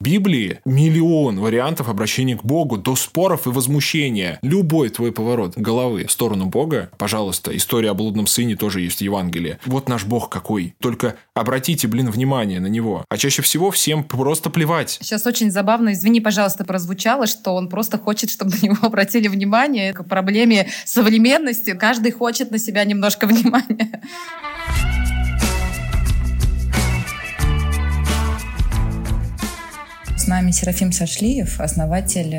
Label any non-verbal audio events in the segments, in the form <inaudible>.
Библии миллион вариантов обращения к Богу, до споров и возмущения. Любой твой поворот головы в сторону Бога, пожалуйста, история о блудном сыне тоже есть в Евангелии. Вот наш Бог какой. Только обратите, блин, внимание на него. А чаще всего всем просто плевать. Сейчас очень забавно, извини, пожалуйста, прозвучало, что он просто хочет, чтобы на него <laughs> обратили внимание к проблеме современности. Каждый хочет на себя немножко внимания. С нами Серафим Сашлиев, основатель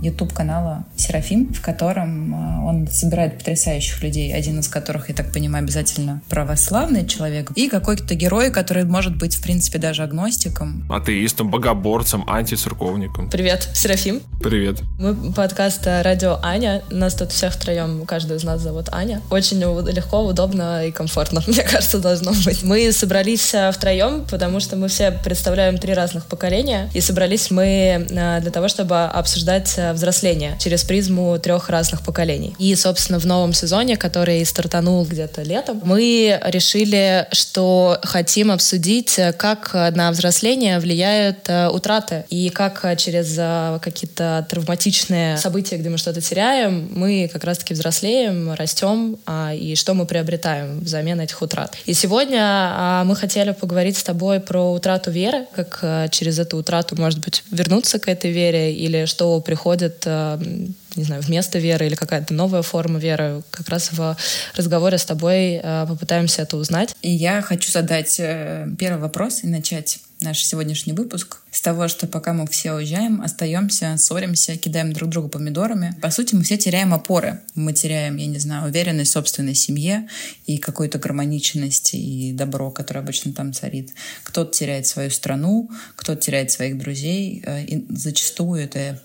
YouTube-канала э, Серафим, в котором э, он собирает потрясающих людей, один из которых, я так понимаю, обязательно православный человек, и какой-то герой, который может быть, в принципе, даже агностиком. Атеистом, богоборцем, антицерковником. Привет, Серафим. Привет. Мы подкаст «Радио Аня». Нас тут всех втроем, каждую из нас зовут Аня. Очень легко, удобно и комфортно, <laughs> мне кажется, должно быть. Мы собрались э, втроем, потому что мы все представляем три разных поколения, и собрались мы э, для того, чтобы обсуждать э, взросление через призму трех разных поколений. И, собственно, в новом сезоне, который стартанул где-то летом, мы решили, что хотим обсудить, э, как на взросление влияют утраты и как через какие-то травматичные события, где мы что-то теряем, мы как раз-таки взрослеем, растем, а, и что мы приобретаем взамен этих утрат. И сегодня а, мы хотели поговорить с тобой про утрату веры, как через эту утрату может быть, вернуться к этой вере, или что приходит э, не знаю, вместо веры или какая-то новая форма веры. Как раз в разговоре с тобой э, попытаемся это узнать. И я хочу задать э, первый вопрос и начать наш сегодняшний выпуск с того, что пока мы все уезжаем, остаемся, ссоримся, кидаем друг друга помидорами. По сути, мы все теряем опоры. Мы теряем, я не знаю, уверенность в собственной семье и какую-то гармоничность и добро, которое обычно там царит. Кто-то теряет свою страну, кто-то теряет своих друзей. Э, и зачастую это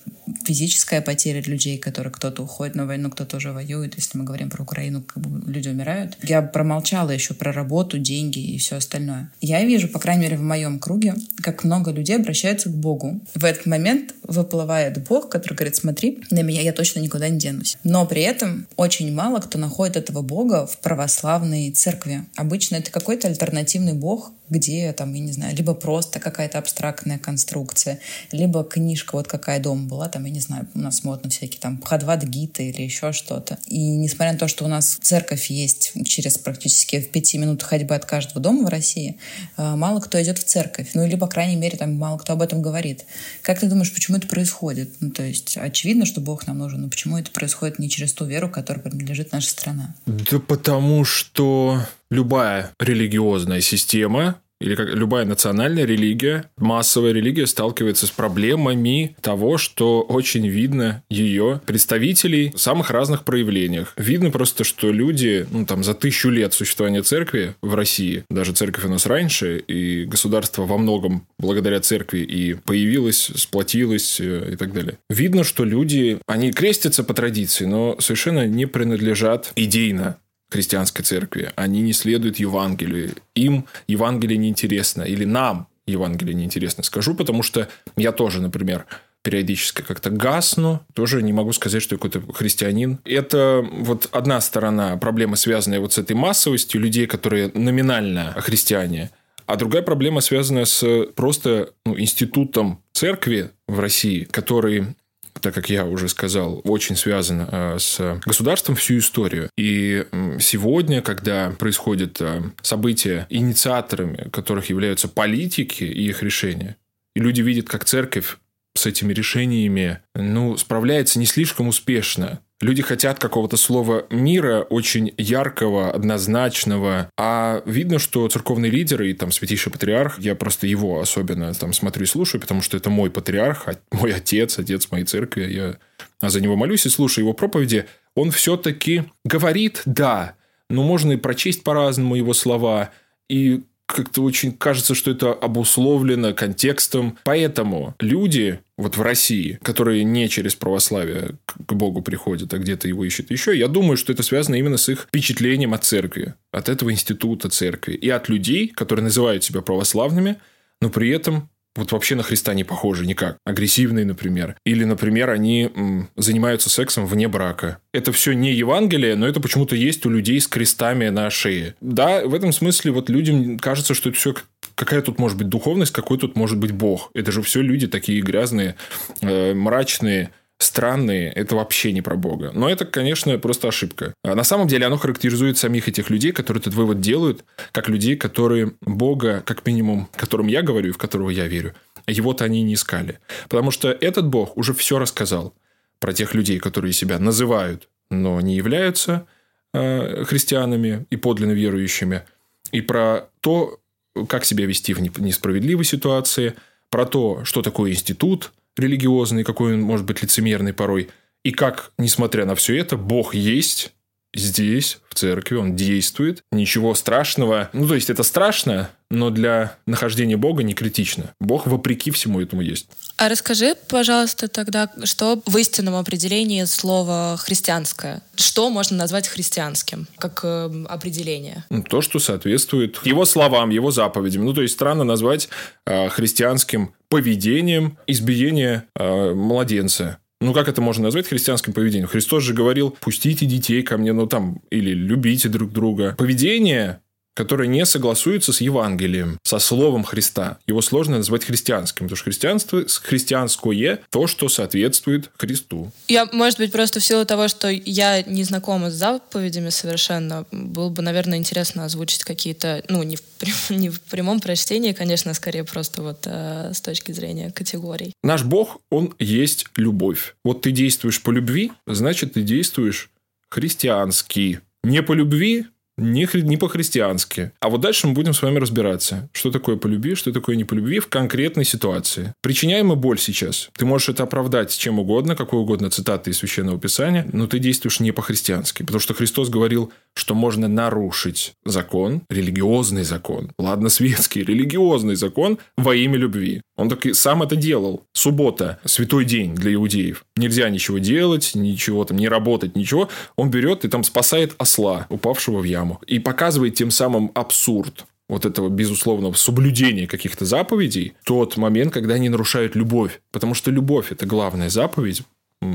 физическая потеря людей, которые кто-то уходит на войну, кто-то уже воюет. Если мы говорим про Украину, как бы люди умирают. Я промолчала еще про работу, деньги и все остальное. Я вижу, по крайней мере, в моем круге, как много людей обращаются к Богу. В этот момент выплывает Бог, который говорит, смотри, на меня я точно никуда не денусь. Но при этом очень мало кто находит этого Бога в православной церкви. Обычно это какой-то альтернативный Бог, где там, я не знаю, либо просто какая-то абстрактная конструкция, либо книжка, вот какая дома была, там, я не знаю, у нас модно всякие там Хадват Гита или еще что-то. И несмотря на то, что у нас церковь есть через практически в пяти минутах ходьбы от каждого дома в России, э, мало кто идет в церковь. Ну или, по крайней мере, там мало кто об этом говорит. Как ты думаешь, почему это происходит? Ну, то есть, очевидно, что Бог нам нужен, но почему это происходит не через ту веру, которой принадлежит наша страна? Да потому что любая религиозная система или как любая национальная религия, массовая религия сталкивается с проблемами того, что очень видно ее представителей в самых разных проявлениях. Видно просто, что люди, ну, там, за тысячу лет существования церкви в России, даже церковь у нас раньше, и государство во многом благодаря церкви и появилось, сплотилось э, и так далее. Видно, что люди, они крестятся по традиции, но совершенно не принадлежат идейно христианской церкви. Они не следуют Евангелию. Им Евангелие неинтересно. Или нам Евангелие неинтересно. Скажу, потому что я тоже, например, периодически как-то гасну. Тоже не могу сказать, что я какой-то христианин. Это вот одна сторона проблемы, связанная вот с этой массовостью людей, которые номинально христиане. А другая проблема, связанная с просто ну, институтом церкви в России, который так как я уже сказал, очень связан э, с государством всю историю. И сегодня, когда происходят э, события, инициаторами которых являются политики и их решения, и люди видят, как церковь с этими решениями ну, справляется не слишком успешно. Люди хотят какого-то слова мира, очень яркого, однозначного. А видно, что церковные лидеры и там святейший патриарх, я просто его особенно там смотрю и слушаю, потому что это мой патриарх, а <laughs> мой отец, отец моей церкви, я за него молюсь и слушаю его проповеди. Он все-таки говорит «да», но можно и прочесть по-разному его слова, и как-то очень кажется, что это обусловлено контекстом. Поэтому люди вот в России, которые не через православие к Богу приходят, а где-то его ищут еще, я думаю, что это связано именно с их впечатлением от церкви, от этого института церкви и от людей, которые называют себя православными, но при этом вот вообще на Христа не похожи никак. Агрессивные, например. Или, например, они м, занимаются сексом вне брака. Это все не Евангелие, но это почему-то есть у людей с крестами на шее. Да, в этом смысле вот людям кажется, что это все какая тут может быть духовность, какой тут может быть Бог? Это же все люди такие грязные, э, мрачные, странные, это вообще не про Бога. Но это, конечно, просто ошибка. А на самом деле оно характеризует самих этих людей, которые этот вывод делают, как людей, которые Бога, как минимум, которым я говорю и в которого я верю, его-то они не искали. Потому что этот Бог уже все рассказал про тех людей, которые себя называют, но не являются э, христианами и подлинно верующими, и про то, как себя вести в несправедливой ситуации, про то, что такое институт религиозный, какой он может быть лицемерный порой, и как, несмотря на все это, Бог есть, здесь, в церкви, он действует. Ничего страшного. Ну, то есть, это страшно, но для нахождения Бога не критично. Бог вопреки всему этому есть. А расскажи, пожалуйста, тогда, что в истинном определении слова «христианское»? Что можно назвать христианским, как э, определение? Ну, то, что соответствует его словам, его заповедям. Ну, то есть, странно назвать э, христианским поведением избиение э, младенца. Ну, как это можно назвать христианским поведением? Христос же говорил, пустите детей ко мне, ну, там, или любите друг друга. Поведение которое не согласуется с Евангелием, со Словом Христа. Его сложно назвать христианским, потому что христианство, христианское – то, что соответствует Христу. Я, может быть, просто в силу того, что я не знакома с заповедями совершенно, было бы, наверное, интересно озвучить какие-то, ну, не в, <laughs> не в прямом прочтении, конечно, скорее просто вот э, с точки зрения категорий. Наш Бог, Он есть любовь. Вот ты действуешь по любви, значит, ты действуешь христиански. Не по любви, не, не по-христиански. А вот дальше мы будем с вами разбираться, что такое по что такое не по в конкретной ситуации. Причиняемая боль сейчас. Ты можешь это оправдать чем угодно, какой угодно цитаты из Священного Писания, но ты действуешь не по-христиански. Потому что Христос говорил, что можно нарушить закон, религиозный закон, ладно, светский, религиозный закон во имя любви. Он так и сам это делал. Суббота – святой день для иудеев. Нельзя ничего делать, ничего там, не работать, ничего. Он берет и там спасает осла, упавшего в яму. И показывает тем самым абсурд вот этого безусловного соблюдения каких-то заповедей, тот момент, когда они нарушают любовь. Потому что любовь – это главная заповедь,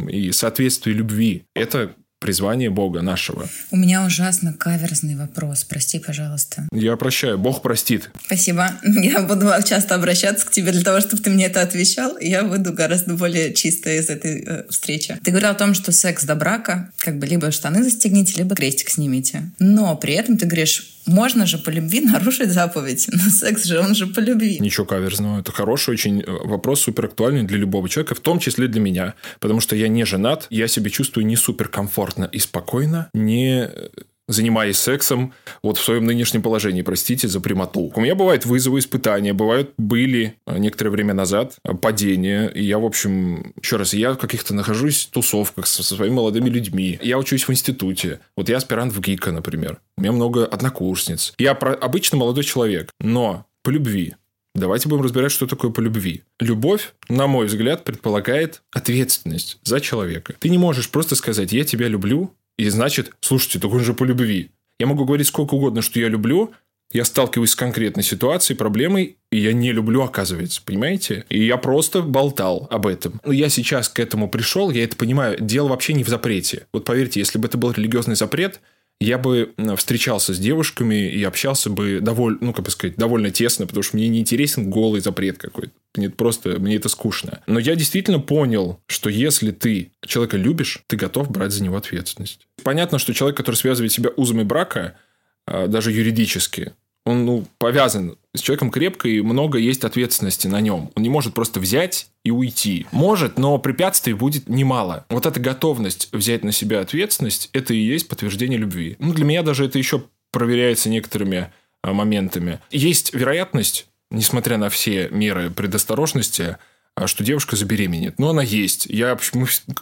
и соответствие любви – это призвание Бога нашего. У меня ужасно каверзный вопрос. Прости, пожалуйста. Я прощаю. Бог простит. Спасибо. <laughs> Я буду часто обращаться к тебе для того, чтобы ты мне это отвечал. Я выйду гораздо более чисто из этой э, встречи. Ты говорил о том, что секс до брака, как бы либо штаны застегните, либо крестик снимите. Но при этом ты говоришь, можно же по любви нарушить заповедь. Но секс же, он же по любви. Ничего каверзного. Это хороший очень э, вопрос, супер актуальный для любого человека, в том числе для меня. Потому что я не женат, я себя чувствую не супер комфортно и спокойно, не занимаясь сексом вот в своем нынешнем положении, простите за прямоту. У меня бывают вызовы, испытания, бывают, были э, некоторое время назад э, падения, и я, в общем, еще раз, я в каких-то нахожусь в тусовках со, со своими молодыми людьми, я учусь в институте, вот я аспирант в ГИКа, например, у меня много однокурсниц, я про... обычно молодой человек, но по любви, Давайте будем разбирать, что такое по любви. Любовь, на мой взгляд, предполагает ответственность за человека. Ты не можешь просто сказать «я тебя люблю», и значит, слушайте, так он же по любви. Я могу говорить сколько угодно, что я люблю, я сталкиваюсь с конкретной ситуацией, проблемой, и я не люблю, оказывается, понимаете? И я просто болтал об этом. Но я сейчас к этому пришел, я это понимаю. Дело вообще не в запрете. Вот поверьте, если бы это был религиозный запрет, я бы встречался с девушками и общался бы довольно, ну, как бы сказать, довольно тесно, потому что мне не интересен голый запрет какой-то. Мне просто, мне это скучно. Но я действительно понял, что если ты человека любишь, ты готов брать за него ответственность. Понятно, что человек, который связывает себя узами брака, а, даже юридически, он ну, повязан с человеком крепко, и много есть ответственности на нем. Он не может просто взять и уйти. Может, но препятствий будет немало. Вот эта готовность взять на себя ответственность, это и есть подтверждение любви. Ну, для меня даже это еще проверяется некоторыми а, моментами. Есть вероятность, несмотря на все меры предосторожности, что девушка забеременеет. Но она есть. Я,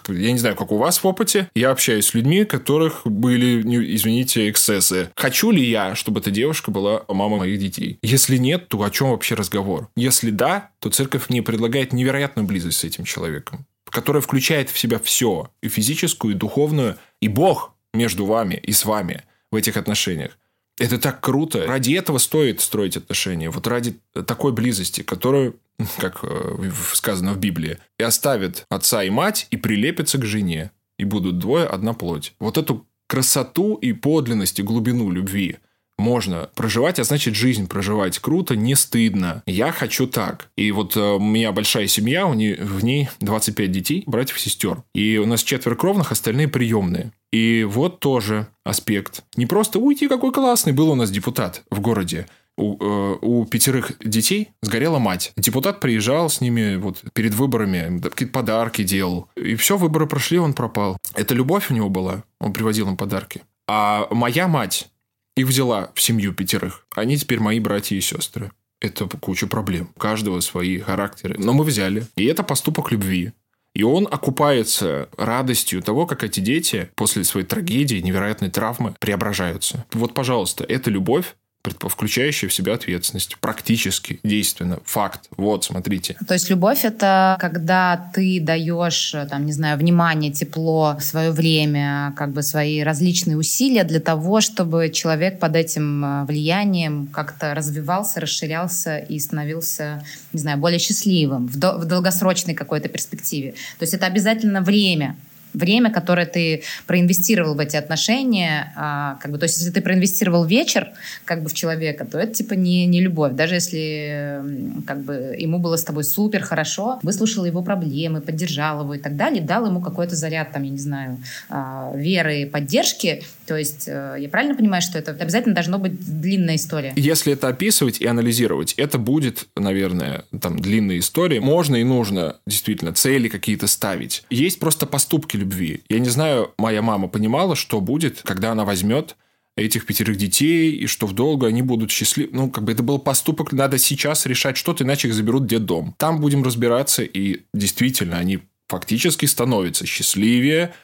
я не знаю, как у вас в опыте. Я общаюсь с людьми, которых были, извините, эксцессы. Хочу ли я, чтобы эта девушка была мамой моих детей? Если нет, то о чем вообще разговор? Если да, то церковь мне предлагает невероятную близость с этим человеком, которая включает в себя все. И физическую, и духовную, и Бог между вами и с вами в этих отношениях. Это так круто. Ради этого стоит строить отношения. Вот ради такой близости, которую, <laughs> как э, сказано в Библии, и оставит отца и мать и прилепится к жене. И будут двое одна плоть. Вот эту красоту и подлинность и глубину любви можно проживать, а значит жизнь проживать круто, не стыдно. Я хочу так. И вот э, у меня большая семья, у нее, в ней 25 детей, братьев и сестер. И у нас четверо кровных, остальные приемные. И вот тоже аспект. Не просто «Уйти, какой классный!» Был у нас депутат в городе. У, э, у пятерых детей сгорела мать. Депутат приезжал с ними вот перед выборами, какие-то подарки делал. И все, выборы прошли, он пропал. Это любовь у него была. Он привозил им подарки. А моя мать их взяла в семью пятерых. Они теперь мои братья и сестры. Это куча проблем. У каждого свои характеры. Но мы взяли. И это поступок любви. И он окупается радостью того, как эти дети после своей трагедии, невероятной травмы преображаются. Вот, пожалуйста, это любовь, включающая в себя ответственность. Практически, действенно, факт. Вот, смотрите. То есть любовь — это когда ты даешь, там, не знаю, внимание, тепло, свое время, как бы свои различные усилия для того, чтобы человек под этим э, влиянием как-то развивался, расширялся и становился, не знаю, более счастливым в, в долгосрочной какой-то перспективе. То есть это обязательно время, время, которое ты проинвестировал в эти отношения, а, как бы, то есть если ты проинвестировал вечер как бы в человека, то это типа не, не любовь. Даже если как бы ему было с тобой супер хорошо, выслушал его проблемы, поддержал его и так далее, дал ему какой-то заряд, там, я не знаю, а, веры, поддержки, то есть э, я правильно понимаю, что это обязательно должно быть длинная история? Если это описывать и анализировать, это будет, наверное, там длинная история. Можно и нужно действительно цели какие-то ставить. Есть просто поступки любви. Я не знаю, моя мама понимала, что будет, когда она возьмет этих пятерых детей, и что в долгу они будут счастливы. Ну, как бы это был поступок, надо сейчас решать что-то, иначе их заберут детдом. Там будем разбираться, и действительно, они фактически становятся счастливее,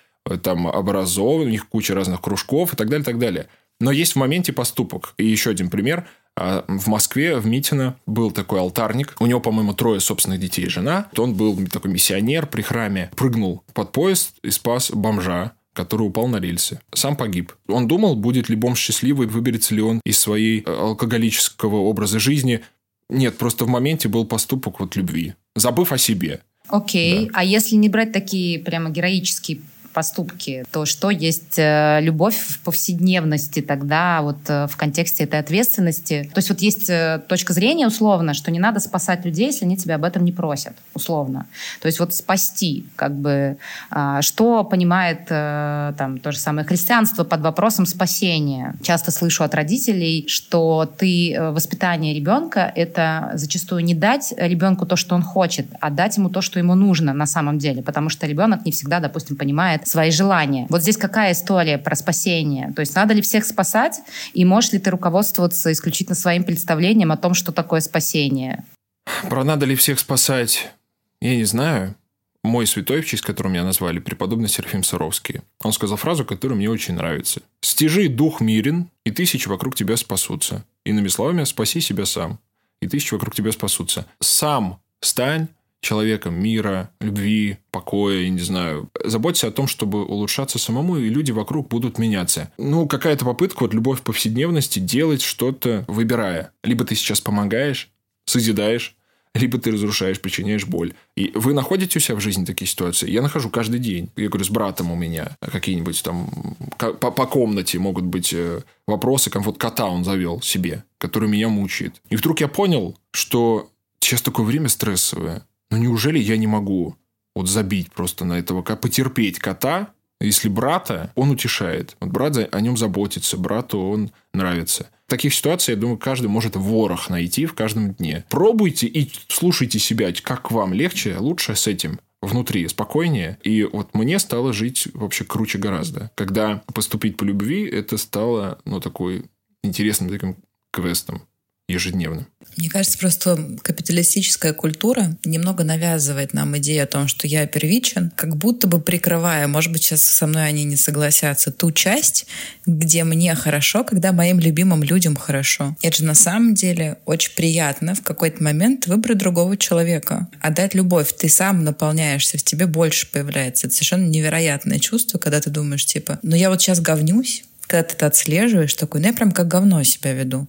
там образованы, у них куча разных кружков и так далее, и так далее. Но есть в моменте поступок. И еще один пример. А, в Москве, в Митино, был такой алтарник. У него, по-моему, трое собственных детей и жена. Он был такой миссионер при храме. Прыгнул под поезд и спас бомжа который упал на рельсы. Сам погиб. Он думал, будет ли бомж счастливый, выберется ли он из своей э, алкоголического образа жизни. Нет, просто в моменте был поступок вот любви, забыв о себе. Окей, да. а если не брать такие прямо героические поступки, то что есть э, любовь в повседневности тогда вот э, в контексте этой ответственности? То есть вот есть э, точка зрения условно, что не надо спасать людей, если они тебя об этом не просят, условно. То есть вот спасти, как бы, а, что понимает там то же самое христианство под вопросом спасения. Часто слышу от родителей, что ты воспитание ребенка — это зачастую не дать ребенку то, что он хочет, а дать ему то, что ему нужно на самом деле, потому что ребенок не всегда, допустим, понимает, выполняет свои желания. Вот здесь какая история про спасение? То есть надо ли всех спасать? И можешь ли ты руководствоваться исключительно своим представлением о том, что такое спасение? Про надо ли всех спасать, я не знаю. Мой святой, в честь которого меня назвали, преподобный Серафим Саровский, он сказал фразу, которая мне очень нравится. «Стяжи дух мирен, и тысячи вокруг тебя спасутся. Иными словами, спаси себя сам, и тысячи вокруг тебя спасутся. Сам стань человеком мира, любви, покоя, я не знаю. Заботься о том, чтобы улучшаться самому, и люди вокруг будут меняться. Ну, какая-то попытка, вот любовь повседневности, делать что-то, выбирая. Либо ты сейчас помогаешь, созидаешь, либо ты разрушаешь, причиняешь боль. И вы находите у себя в жизни такие ситуации? Я нахожу каждый день. Я говорю, с братом у меня какие-нибудь там по, по комнате могут быть э, вопросы, как вот кота он завел себе, который меня мучает. И вдруг я понял, что сейчас такое время стрессовое. Ну неужели я не могу вот забить просто на этого, потерпеть кота, если брата, он утешает. Вот брат о нем заботится, брату он нравится. Таких ситуациях, я думаю, каждый может ворох найти в каждом дне. Пробуйте и слушайте себя, как вам легче, лучше с этим внутри спокойнее. И вот мне стало жить вообще круче гораздо. Когда поступить по любви, это стало, ну, такой интересным таким квестом ежедневно. Мне кажется, просто капиталистическая культура немного навязывает нам идею о том, что я первичен, как будто бы прикрывая, может быть, сейчас со мной они не согласятся, ту часть, где мне хорошо, когда моим любимым людям хорошо. Это же на самом деле очень приятно в какой-то момент выбрать другого человека, отдать любовь. Ты сам наполняешься, в тебе больше появляется. Это совершенно невероятное чувство, когда ты думаешь, типа, ну я вот сейчас говнюсь, когда ты это отслеживаешь, такой, ну я прям как говно себя веду.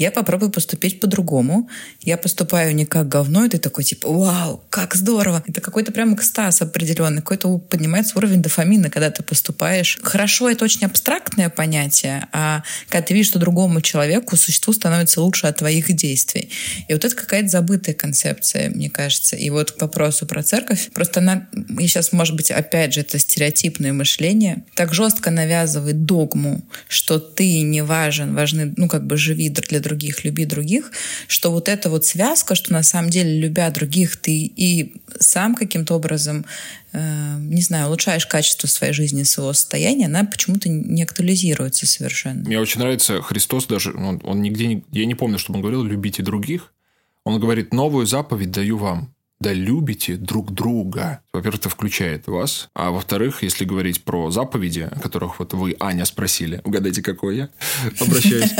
Я попробую поступить по-другому. Я поступаю не как говно, и ты такой типа, вау, как здорово. Это какой-то прям экстаз определенный, какой-то поднимается уровень дофамина, когда ты поступаешь. Хорошо, это очень абстрактное понятие, а когда ты видишь, что другому человеку, существу становится лучше от твоих действий. И вот это какая-то забытая концепция, мне кажется. И вот к вопросу про церковь, просто она, и сейчас, может быть, опять же, это стереотипное мышление, так жестко навязывает догму, что ты не важен, важны, ну, как бы живи для других, люби других, что вот эта вот связка, что на самом деле, любя других, ты и сам каким-то образом э, не знаю, улучшаешь качество своей жизни, своего состояния, она почему-то не актуализируется совершенно. Мне очень нравится Христос даже, он, он нигде, не, я не помню, чтобы он говорил, любите других. Он говорит, новую заповедь даю вам, да любите друг друга. Во-первых, это включает вас. А во-вторых, если говорить про заповеди, о которых вот вы, Аня, спросили, угадайте, какой я <laughs> обращаюсь,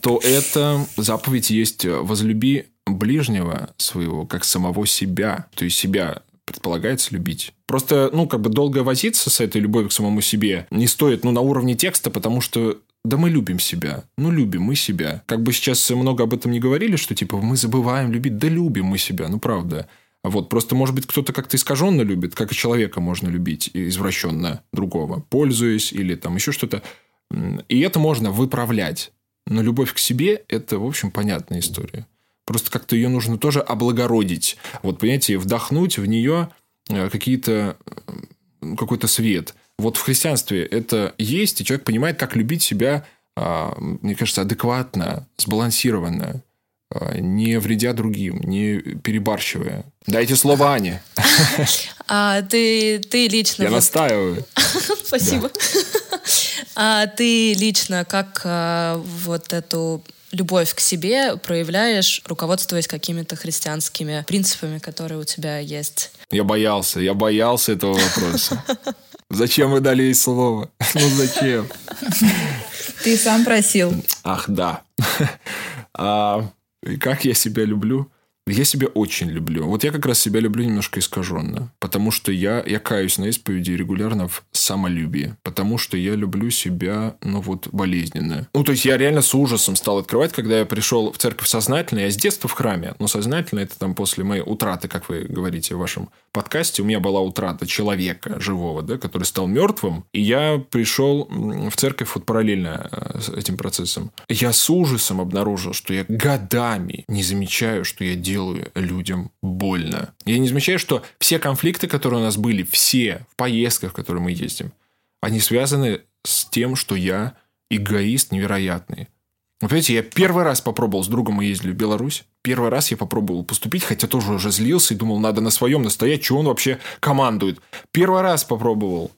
то это заповедь есть возлюби ближнего своего, как самого себя. То есть себя предполагается любить. Просто, ну, как бы долго возиться с этой любовью к самому себе не стоит, ну, на уровне текста, потому что да мы любим себя. Ну, любим мы себя. Как бы сейчас много об этом не говорили, что типа мы забываем любить. Да любим мы себя, ну правда. Вот, просто, может быть, кто-то как-то искаженно любит, как и человека можно любить извращенно другого, пользуясь или там еще что-то. И это можно выправлять. Но любовь к себе – это, в общем, понятная история. Просто как-то ее нужно тоже облагородить. Вот, понимаете, вдохнуть в нее э, какие-то какой-то свет. Вот в христианстве это есть, и человек понимает, как любить себя, а, мне кажется, адекватно, сбалансированно, а, не вредя другим, не перебарщивая. Дайте слово Ане. А ты, ты лично... Я настаиваю. <laughs> Спасибо. А ты лично как вот эту любовь к себе проявляешь, руководствуясь какими-то христианскими принципами, которые у тебя есть? Я боялся, я боялся этого вопроса. <laughs> Зачем вы дали ей слово? <laughs> Ну зачем? Ты сам просил. Ах, да. <laughs> А, и как я себя люблю? Я себя очень люблю. Вот я как раз себя люблю немножко искаженно. Потому что я, я каюсь на исповеди регулярно в самолюбии. Потому что я люблю себя, ну вот, болезненно. Ну, то есть, я реально с ужасом стал открывать, когда я пришел в церковь сознательно. Я с детства в храме. Но сознательно это там после моей утраты, как вы говорите в вашем подкасте. У меня была утрата человека живого, да, который стал мертвым. И я пришел в церковь вот параллельно э, с этим процессом. Я с ужасом обнаружил, что я годами не замечаю, что я делаю делаю людям больно. Я не замечаю, что все конфликты, которые у нас были, все в поездках, в которые мы ездим, они связаны с тем, что я эгоист невероятный. Вы понимаете, я первый раз попробовал, с другом мы ездили в Беларусь, первый раз я попробовал поступить, хотя тоже уже злился и думал, надо на своем настоять, что он вообще командует. Первый раз попробовал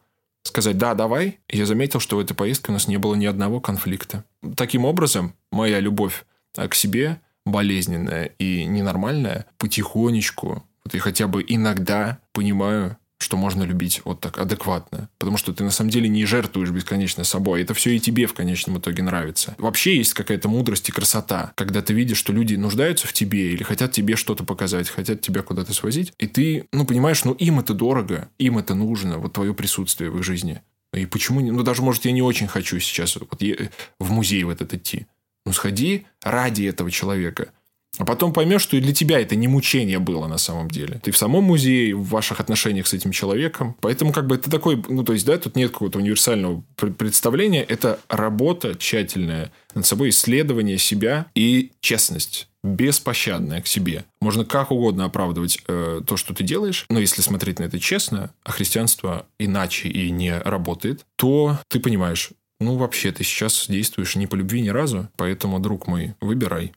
сказать «да, давай», я заметил, что в этой поездке у нас не было ни одного конфликта. Таким образом, моя любовь к себе – болезненное и ненормальное, потихонечку, вот я хотя бы иногда понимаю, что можно любить вот так адекватно. Потому что ты на самом деле не жертвуешь бесконечно собой. Это все и тебе в конечном итоге нравится. Вообще есть какая-то мудрость и красота, когда ты видишь, что люди нуждаются в тебе или хотят тебе что-то показать, хотят тебя куда-то свозить. И ты, ну, понимаешь, ну, им это дорого, им это нужно, вот твое присутствие в их жизни. И почему, ну, даже, может, я не очень хочу сейчас вот в музей в этот идти. Ну, сходи ради этого человека. А потом поймешь, что и для тебя это не мучение было на самом деле. Ты в самом музее, в ваших отношениях с этим человеком. Поэтому как бы это такой, ну то есть, да, тут нет какого-то универсального представления. Это работа тщательная над собой, исследование себя и честность беспощадная к себе. Можно как угодно оправдывать э, то, что ты делаешь, но если смотреть на это честно, а христианство иначе и не работает, то ты понимаешь, ну, вообще, ты сейчас действуешь не по любви ни разу, поэтому, друг мой, выбирай.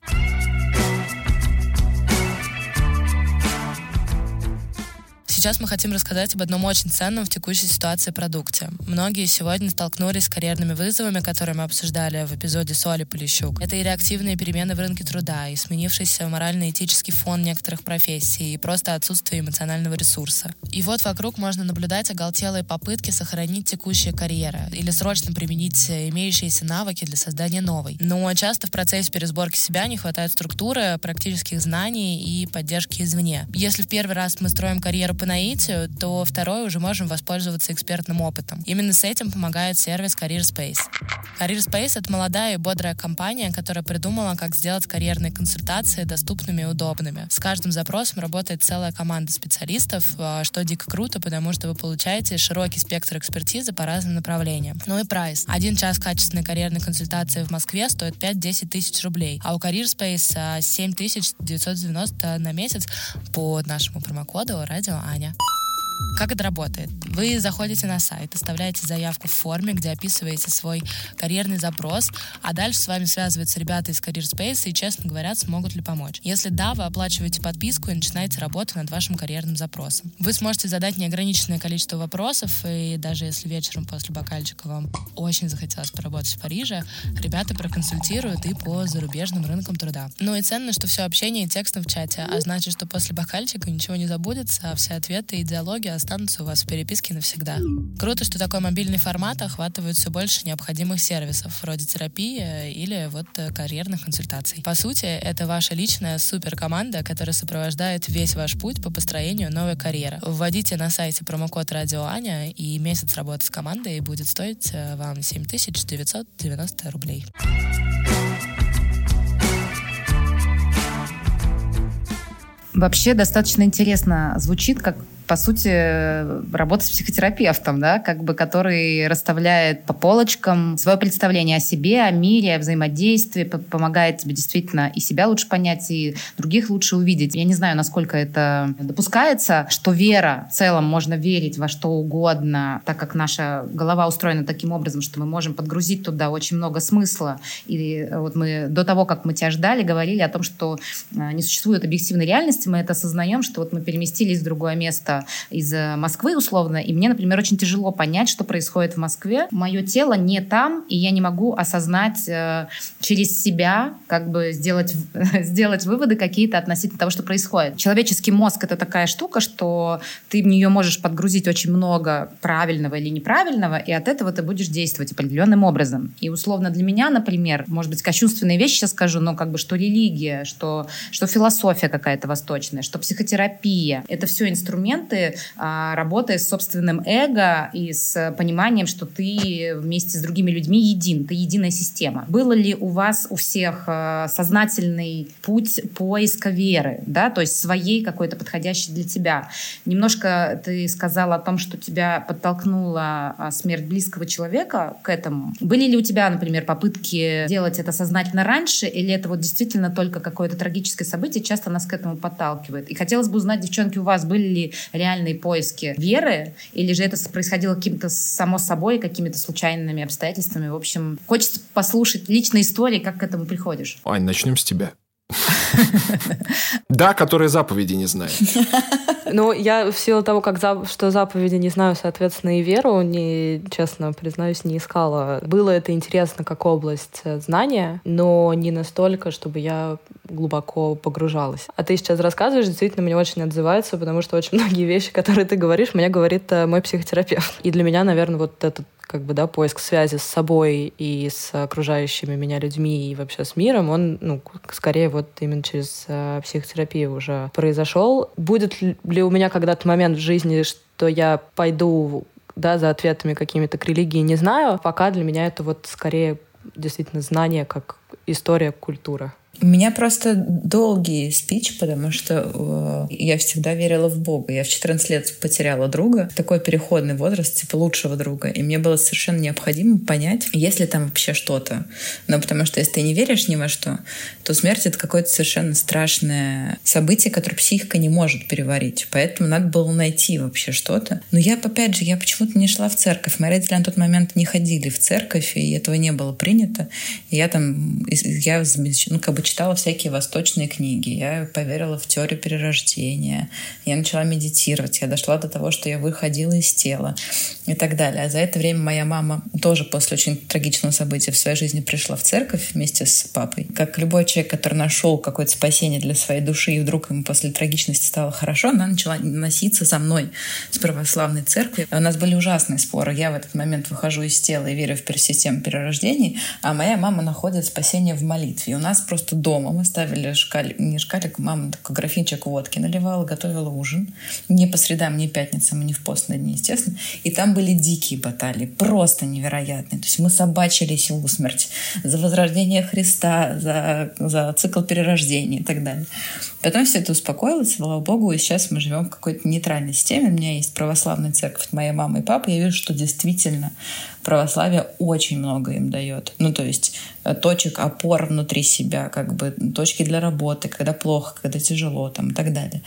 Сейчас мы хотим рассказать об одном очень ценном в текущей ситуации продукте. Многие сегодня столкнулись с карьерными вызовами, которые мы обсуждали в эпизоде Соли Полищук. Это и реактивные перемены в рынке труда, и сменившийся морально-этический фон некоторых профессий, и просто отсутствие эмоционального ресурса. И вот вокруг можно наблюдать оголтелые попытки сохранить текущие карьеры или срочно применить имеющиеся навыки для создания новой. Но часто в процессе пересборки себя не хватает структуры, практических знаний и поддержки извне. Если в первый раз мы строим карьеру по наитию, то второй уже можем воспользоваться экспертным опытом. Именно с этим помогает сервис Career Space. Career Space — это молодая и бодрая компания, которая придумала, как сделать карьерные консультации доступными и удобными. С каждым запросом работает целая команда специалистов, а, что дико круто, потому что вы получаете широкий спектр экспертизы по разным направлениям. Ну и прайс. Один час качественной карьерной консультации в Москве стоит 5-10 тысяч рублей, а у Career Space 7990 на месяц по нашему промокоду «Радио Аня» меня. Как это работает? Вы заходите на сайт, оставляете заявку в форме, где описываете свой карьерный запрос, а дальше с вами связываются ребята из Career Space и, честно говоря, смогут ли помочь. Если да, вы оплачиваете подписку и начинаете работу над вашим карьерным запросом. Вы сможете задать неограниченное количество вопросов, и даже если вечером после бокальчика вам очень захотелось поработать в Париже, ребята проконсультируют и по зарубежным рынкам труда. Ну и ценно, что все общение текстом в чате, а значит, что после бокальчика ничего не забудется, а все ответы и диалоги диалоги останутся у вас в переписке навсегда. Круто, что такой мобильный формат охватывает все больше необходимых сервисов, вроде терапии или вот э, карьерных консультаций. По сути, это ваша личная суперкоманда, которая сопровождает весь ваш путь по построению новой карьеры. Вводите на сайте промокод «Радио Аня», и месяц работы с командой будет стоить э, вам 7990 рублей. Вообще достаточно интересно звучит, как по сути, работа с психотерапевтом, да, как бы, который расставляет по полочкам свое представление о себе, о мире, о взаимодействии, помогает тебе действительно и себя лучше понять, и других лучше увидеть. Я не знаю, насколько это допускается, что вера, в целом можно верить во что угодно, так как наша голова устроена таким образом, что мы можем подгрузить туда очень много смысла. И вот мы до того, как мы тебя ждали, говорили о том, что э, не существует объективной реальности, мы это осознаем, что вот мы переместились в другое место из э, Москвы условно, и мне, например, очень тяжело понять, что происходит в Москве. Мое тело не там, и я не могу осознать э, через себя, как бы сделать, <laughs> сделать выводы какие-то относительно того, что происходит. Человеческий мозг — это такая штука, что ты в нее можешь подгрузить очень много правильного или неправильного, и от этого ты будешь действовать определенным образом. И условно для меня, например, может быть, кощунственные вещи сейчас скажу, но как бы что религия, что, что философия какая-то восточная, что психотерапия — это все инструмент моменты а, работая с собственным эго и с пониманием, что ты вместе с другими людьми един, ты единая система. Было ли у вас у всех а, сознательный путь поиска веры, да, то есть своей какой-то подходящей для тебя? Немножко ты сказала о том, что тебя подтолкнула а, смерть близкого человека к этому. Были ли у тебя, например, попытки делать это сознательно раньше, или это вот действительно только какое-то трагическое событие часто нас к этому подталкивает? И хотелось бы узнать, девчонки, у вас были ли реальные поиски веры, или же это происходило каким-то само собой, какими-то случайными обстоятельствами. В общем, хочется послушать личные истории, как к этому приходишь. Ань, начнем с тебя. Да, которые заповеди не знает. <laughs> Ну, я в силу того, как за, что заповеди не знаю, соответственно, и веру, не, честно признаюсь, не искала. Было это интересно как область э, знания, но не настолько, чтобы я глубоко погружалась. А ты сейчас рассказываешь, действительно, мне очень отзывается, потому что очень <laughs> многие вещи, которые ты говоришь, мне говорит э, мой психотерапевт. И для меня, наверное, вот этот как бы, да, поиск связи с собой и с окружающими меня людьми и вообще с миром, он, ну, скорее вот именно через э, психотерапию уже произошел. Будет ли у меня когда-то момент в жизни, что я пойду да, за ответами какими-то к религии, не знаю. Пока для меня это вот скорее действительно знание как история, культура. У меня просто долгий спич, потому что э, я всегда верила в Бога. Я в 14 лет потеряла друга, такой переходный возраст, типа лучшего друга. И мне было совершенно необходимо понять, есть ли там вообще что-то. Но потому что если ты не веришь ни во что, то смерть — это какое-то совершенно страшное событие, которое психика не может переварить. Поэтому надо было найти вообще что-то. Но я, опять же, я почему-то не шла в церковь. Мои родители на тот момент не ходили в церковь, и этого не было принято. И я там, я, ну, как бы читала всякие восточные книги, я поверила в теорию перерождения, я начала медитировать, я дошла до того, что я выходила из тела и так далее. А за это время моя мама тоже после очень трагичного события в своей жизни пришла в церковь вместе с папой. Как любой человек, который нашел какое-то спасение для своей души, и вдруг ему после трагичности стало хорошо, она начала носиться за мной с православной церкви. У нас были ужасные споры. Я в этот момент выхожу из тела и верю в систему перерождений, а моя мама находит спасение в молитве. И у нас просто просто дома. Мы ставили шкалик, не шкалик, мама такой графинчик водки наливала, готовила ужин. Не по средам, не пятницам, не в постные дни, естественно. И там были дикие баталии, просто невероятные. То есть мы собачились в усмерть за возрождение Христа, за, за цикл перерождения и так далее. Потом все это успокоилось, слава богу, и сейчас мы живем в какой-то нейтральной системе. У меня есть православная церковь моей мамы и папы. Я вижу, что действительно православие очень много им дает. Ну, то есть э, точек опор внутри себя, как бы точки для работы, когда плохо, когда тяжело, там, и так далее.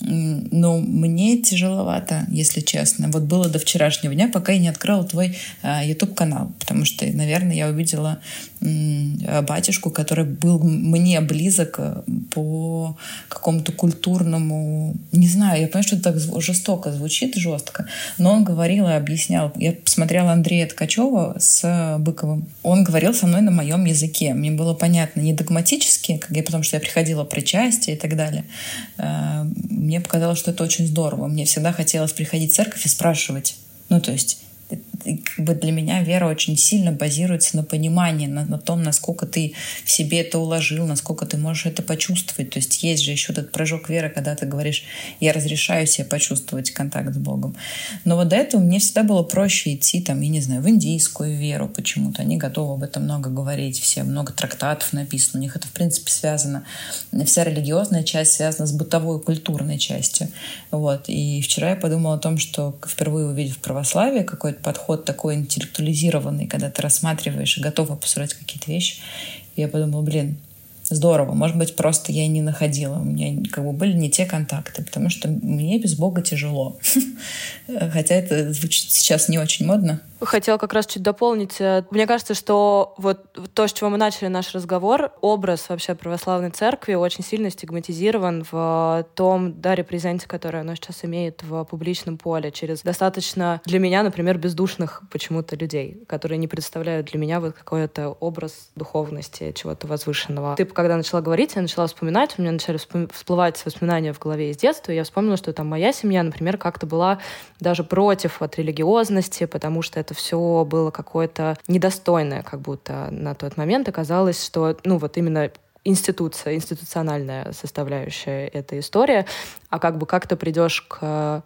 Но мне тяжеловато, если честно. Вот было до вчерашнего дня, пока я не открыла твой э, YouTube-канал, потому что, наверное, я увидела батюшку, который был мне близок э, по какому-то культурному... Не знаю, я понимаю, что это так жестоко звучит, жестко, но он говорил и объяснял. Я посмотрела Андрея Ткачева с Быковым. Он говорил со мной на моем языке. Мне было понятно не догматически, как я, потому что я приходила причастие и так далее. Э, мне показалось, что это очень здорово. Мне всегда хотелось приходить в церковь и спрашивать. Ну, то есть как бы для меня вера очень сильно базируется на понимании, на, на том, насколько ты в себе это уложил, насколько ты можешь это почувствовать. То есть есть же еще этот прыжок веры, когда ты говоришь, я разрешаю себе почувствовать контакт с Богом. Но вот до этого мне всегда было проще идти, там, я не знаю, в индийскую веру почему-то. Они готовы об этом много говорить, все, много трактатов написано. У них это, в принципе, связано. Вся религиозная часть связана с бытовой культурной частью. Вот. И вчера я подумала о том, что впервые увидев православие, какой-то подход подход такой интеллектуализированный, когда ты рассматриваешь и готов обсуждать какие-то вещи. И я подумала, блин, здорово. Может быть, просто я не находила. У меня как бы были не те контакты, потому что мне без Бога тяжело. <laughs> Хотя это звучит сейчас не очень модно. Хотела как раз чуть дополнить. Э, мне кажется, что вот то, с чего мы начали наш разговор, образ вообще православной церкви очень сильно стигматизирован в том да, репрезенте, который она сейчас имеет в публичном поле, через достаточно для меня, например, бездушных почему-то людей, которые не представляют для меня вот какой-то образ духовности, чего-то возвышенного. Ты, когда начала говорить, я начала вспоминать, у меня начали всплывать воспоминания в голове из детства, и я вспомнила, что там моя семья, например, как-то была даже против от религиозности, потому что это все было какое-то недостойное, как будто на тот момент оказалось, что, ну, вот именно институция, институциональная составляющая этой истории, а как бы как ты придешь к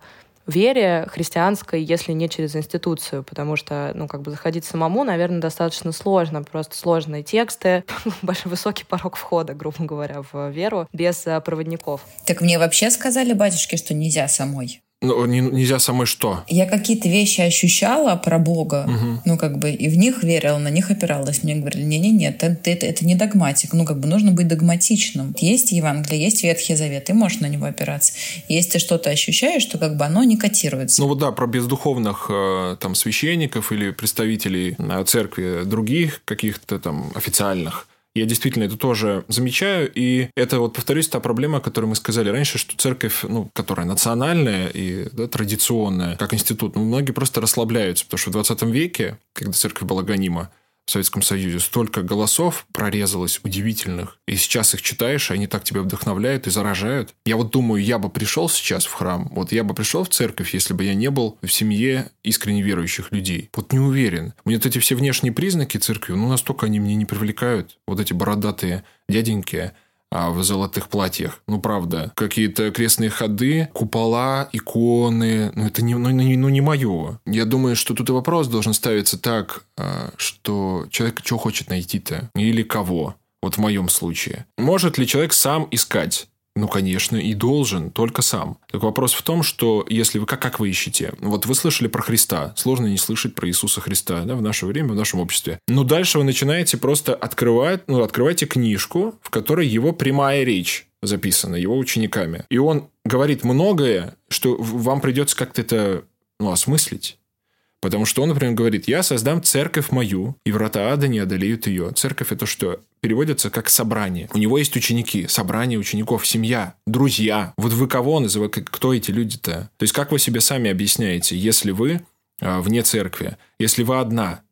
вере христианской, если не через институцию, потому что, ну, как бы заходить самому, наверное, достаточно сложно, просто сложные тексты, <laughs> большой высокий порог входа, грубо говоря, в веру без э, проводников. Так мне вообще сказали батюшки, что нельзя самой. Ну, не, нельзя самой что? Я какие-то вещи ощущала про Бога, угу. ну, как бы, и в них верила, на них опиралась. Мне говорили, не-не-не, это, это, это не догматик. Ну, как бы, нужно быть догматичным. Есть Евангелие, есть Ветхий Завет, ты можешь на него опираться. Если ты что-то ощущаешь, то, как бы, оно не котируется. Ну, вот да, про бездуховных э, там священников или представителей э, церкви других каких-то там официальных я действительно это тоже замечаю, и это вот, повторюсь, та проблема, о которой мы сказали раньше, что церковь, ну, которая национальная и да, традиционная, как институт, ну, многие просто расслабляются, потому что в 20 веке, когда церковь была гонима, в Советском Союзе столько голосов прорезалось удивительных. И сейчас их читаешь, и они так тебя вдохновляют и заражают. Я вот думаю, я бы пришел сейчас в храм, вот я бы пришел в церковь, если бы я не был в семье искренне верующих людей. Вот не уверен. Мне вот эти все внешние признаки церкви, ну, настолько они мне не привлекают. Вот эти бородатые дяденьки, а в золотых платьях. Ну, правда. Какие-то крестные ходы, купола, иконы. Ну, это не, ну, не, ну, не мое. Я думаю, что тут и вопрос должен ставиться так, а, что человек что хочет найти-то? Или кого? Вот в моем случае. Может ли человек сам искать? Ну, конечно, и должен, только сам. Так вопрос в том, что если вы, как, как вы ищете? Вот вы слышали про Христа. Сложно не слышать про Иисуса Христа да, в наше время, в нашем обществе. Но дальше вы начинаете просто открывать, ну, открывайте книжку, в которой его прямая речь записана, его учениками. И он говорит многое, что вам придется как-то это ну, осмыслить. Потому что он, например, говорит, я создам церковь мою, и врата ада не одолеют ее. Церковь это что? Переводится как собрание. У него есть ученики, собрание учеников, семья, друзья. Вот вы кого называете, кто эти люди-то? То есть, как вы себе сами объясняете, если вы а, вне церкви, если вы одна,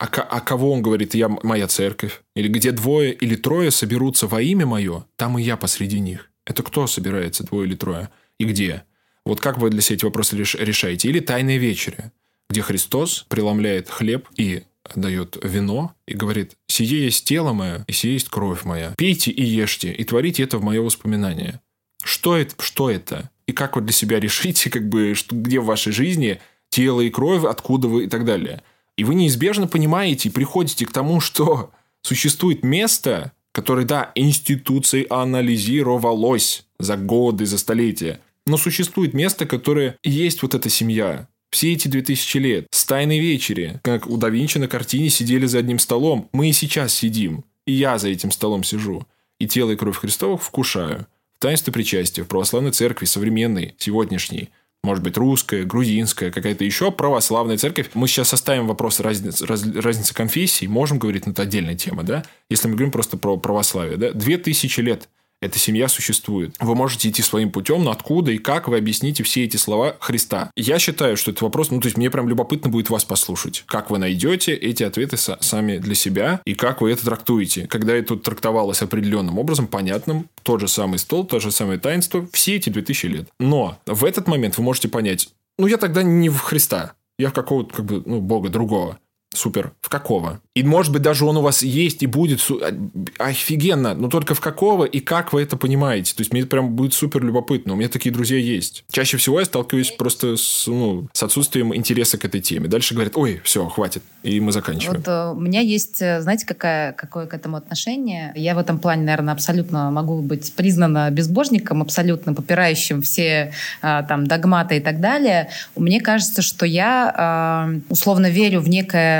а, а кого он говорит, я моя церковь? Или где двое или трое соберутся во имя мое, там и я посреди них. Это кто собирается, двое или трое? И где? Вот как вы для себя эти вопросы решаете? Или тайные вечери? Где Христос преломляет хлеб и дает вино и говорит, «Сие есть тело мое, и сие есть кровь моя. Пейте и ешьте, и творите это в мое воспоминание». Что это? Что это? И как вы для себя решите, <laughs> как бы, что, где в вашей жизни тело и кровь, откуда вы и так далее. И вы неизбежно понимаете и приходите к тому, что существует место, которое, да, институцией анализировалось за годы, за столетия, но существует место, которое есть вот эта семья, все эти 2000 лет, с тайной вечери, как у да Винчи на картине сидели за одним столом, мы и сейчас сидим, и я за этим столом сижу, и тело и кровь Христовых вкушаю. В таинстве причастия, в православной церкви, современной, сегодняшней, может быть, русская, грузинская, какая-то еще православная церковь. Мы сейчас оставим вопрос разницы, раз, разницы конфессий, можем говорить, но это отдельная тема, да? Если мы говорим просто про православие, да? Две тысячи лет – эта семья существует. Вы можете идти своим путем, но откуда и как вы объясните все эти слова Христа? Я считаю, что это вопрос, ну, то есть мне прям любопытно будет вас послушать. Как вы найдете эти ответы сами для себя и как вы это трактуете? Когда это трактовалось определенным образом, понятным, тот же самый стол, то же самое таинство, все эти 2000 лет. Но в этот момент вы можете понять, ну, я тогда не в Христа, я в какого-то, как бы, ну, бога другого. Супер. В какого? И, может быть, даже он у вас есть и будет а, офигенно, но только в какого и как вы это понимаете. То есть, мне это прям будет супер любопытно. У меня такие друзья есть. Чаще всего я сталкиваюсь просто с, ну, с отсутствием интереса к этой теме. Дальше говорят, ой, все, хватит. И мы заканчиваем. Вот э, у меня есть, э, знаете, какая, какое к этому отношение? Я в этом плане, наверное, абсолютно могу быть признана безбожником, абсолютно попирающим все э, там догматы и так далее. Мне кажется, что я условно верю в некое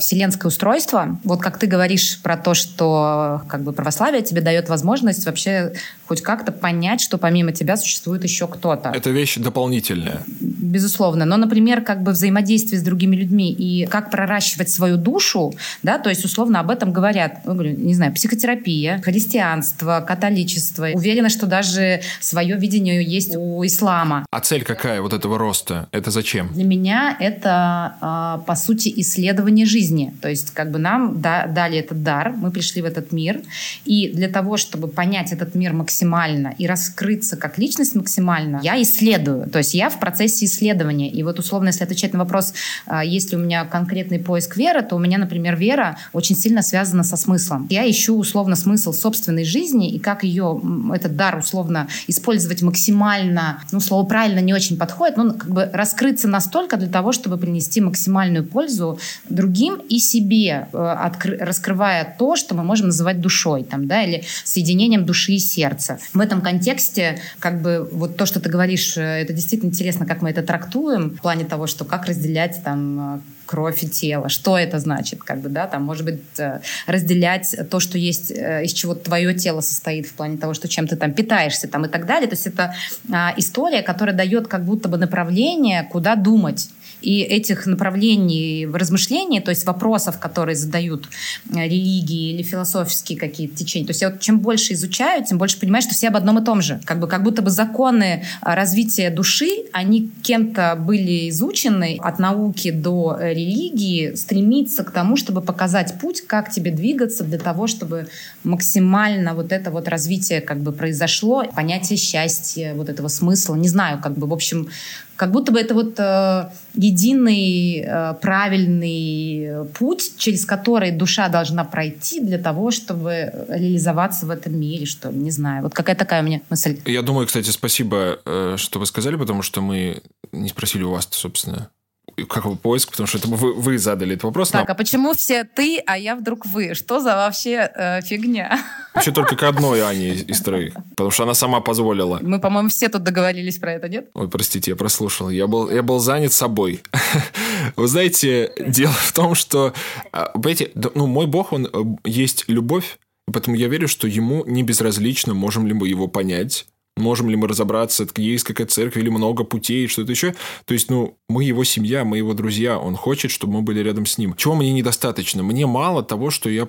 вселенское устройство. Вот как ты говоришь про то, что как бы православие тебе дает возможность вообще хоть как-то понять, что помимо тебя существует еще кто-то. Это вещь дополнительная. Безусловно. Но, например, как бы взаимодействие с другими людьми и как проращивать свою душу, да, то есть условно об этом говорят, ну, не знаю, психотерапия, христианство, католичество. Уверена, что даже свое видение есть у ислама. А цель какая вот этого роста? Это зачем? Для меня это, а, по сути, исследование жизни. То есть как бы нам дали этот дар, мы пришли в этот мир, и для того, чтобы понять этот мир максимально и раскрыться как личность максимально, я исследую. То есть я в процессе исследования. И вот условно, если отвечать на вопрос, а, есть ли у меня конкретный поиск веры, то у меня, например, вера очень сильно связана со смыслом. Я ищу условно смысл собственной жизни и как ее, этот дар условно использовать максимально, ну, слово правильно не очень подходит, но как бы раскрыться настолько для того, чтобы принести максимальную пользу другим и себе э, раскрывая то, что мы можем называть душой, там, да, или соединением души и сердца. В этом контексте, как бы, вот то, что ты говоришь, э, это действительно интересно, как мы это трактуем, в плане того, что как разделять там э, кровь и тело. Что это значит? Как бы, да, там, может быть, разделять то, что есть, из чего твое тело состоит, в плане того, что чем ты там питаешься там, и так далее. То есть это а, история, которая дает как будто бы направление, куда думать и этих направлений в размышлении, то есть вопросов, которые задают э, религии или философские какие-то течения. То есть я вот чем больше изучаю, тем больше понимаю, что все об одном и том же. Как, бы, как будто бы законы э, развития души, они кем-то были изучены от науки до э, религии, стремиться к тому, чтобы показать путь, как тебе двигаться для того, чтобы максимально вот это вот развитие как бы произошло, понятие счастья, вот этого смысла, не знаю, как бы, в общем, как будто бы это вот э, единый э, правильный путь, через который душа должна пройти для того, чтобы реализоваться в этом мире, что не знаю. Вот какая такая у меня мысль. Я думаю, кстати, спасибо, э, что вы сказали, потому что мы не спросили у вас, собственно, какой поиск, потому что это вы, вы задали этот вопрос. Так, но... а почему все ты, а я вдруг вы? Что за вообще э, фигня? Вообще только к одной Ане из троих, потому что она сама позволила. Мы, по-моему, все тут договорились про это, нет? Ой, простите, я прослушал. Я был, я был занят собой. <laughs> Вы знаете, дело в том, что, а, понимаете, ну, мой бог, он э, есть любовь, поэтому я верю, что ему не безразлично, можем ли мы его понять, можем ли мы разобраться, есть какая церковь или много путей, что-то еще. То есть, ну, мы его семья, мы его друзья, он хочет, чтобы мы были рядом с ним. Чего мне недостаточно? Мне мало того, что я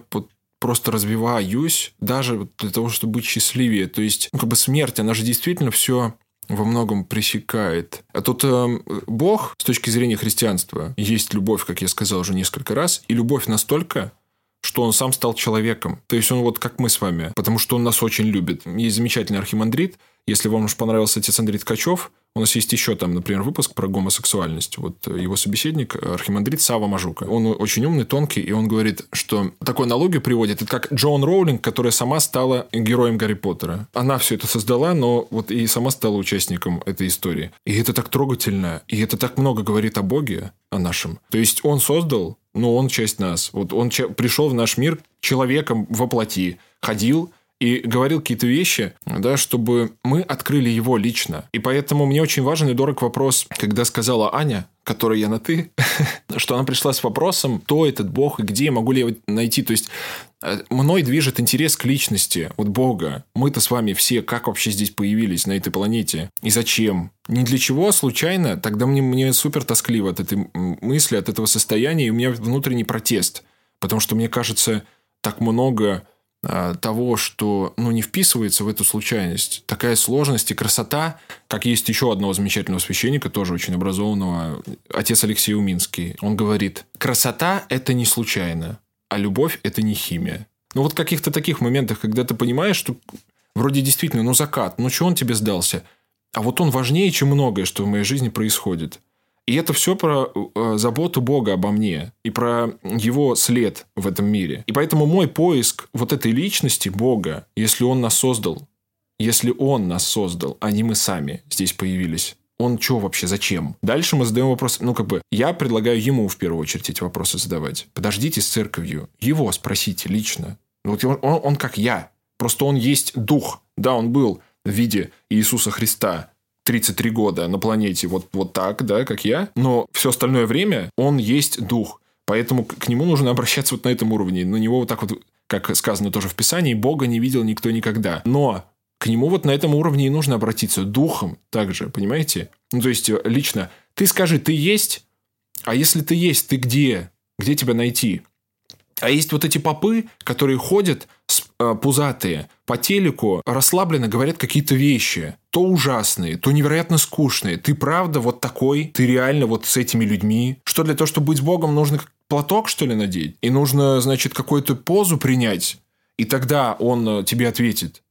просто развиваюсь, даже для того, чтобы быть счастливее. То есть, ну, как бы смерть, она же действительно все во многом пресекает. А тут э, Бог, с точки зрения христианства, есть любовь, как я сказал уже несколько раз, и любовь настолько, что он сам стал человеком. То есть он вот как мы с вами, потому что он нас очень любит. Есть замечательный архимандрит, если вам уж понравился отец Андрей Ткачев, у нас есть еще там, например, выпуск про гомосексуальность. Вот его собеседник, архимандрит Сава Мажука. Он очень умный, тонкий, и он говорит, что такую аналогию приводит. Это как Джон Роулинг, которая сама стала героем Гарри Поттера. Она все это создала, но вот и сама стала участником этой истории. И это так трогательно, и это так много говорит о Боге, о нашем. То есть он создал, но он часть нас. Вот он пришел в наш мир человеком во плоти, ходил, и говорил какие-то вещи, да, чтобы мы открыли его лично. И поэтому мне очень важен и дорог вопрос, когда сказала Аня, которой я на «ты», <laughs> что она пришла с вопросом, кто этот Бог и где я могу ли его найти. То есть, э, мной движет интерес к личности, вот Бога. Мы-то с вами все как вообще здесь появились на этой планете? И зачем? Ни для чего, случайно? Тогда мне, мне супер тоскливо от этой мысли, от этого состояния, и у меня внутренний протест. Потому что мне кажется, так много а, того, что ну, не вписывается в эту случайность. Такая сложность и красота, как есть еще одного замечательного священника, тоже очень образованного, отец Алексей Уминский. Он говорит, красота – это не случайно, а любовь – это не химия. Ну, вот каких-то таких моментах, когда ты понимаешь, что вроде действительно, ну, закат, ну, что он тебе сдался? А вот он важнее, чем многое, что в моей жизни происходит. И это все про э, заботу Бога обо мне и про его след в этом мире. И поэтому мой поиск вот этой личности Бога, если он нас создал, если он нас создал, а не мы сами здесь появились, он что вообще, зачем? Дальше мы задаем вопрос, ну как бы, я предлагаю ему в первую очередь эти вопросы задавать. Подождите с церковью, его спросите лично. Вот он, он, он как я, просто он есть дух. Да, он был в виде Иисуса Христа, 33 года на планете вот, вот так, да, как я, но все остальное время он есть дух. Поэтому к нему нужно <laughs> обращаться вот на этом уровне. На него вот так вот, как сказано тоже в Писании, Бога не видел никто никогда. Но к нему вот на этом уровне и нужно обратиться духом также, понимаете? Ну, то есть, лично, ты скажи, ты есть? А если ты есть, ты где? Где тебя найти? А есть вот эти попы, которые ходят э, пузатые по телеку, расслабленно говорят какие-то вещи. То ужасные, то невероятно скучные. Ты правда вот такой? Ты реально вот с этими людьми? Что для того, чтобы быть Богом, нужно платок, что ли, надеть? И нужно, значит, какую-то позу принять? И тогда он э, тебе ответит.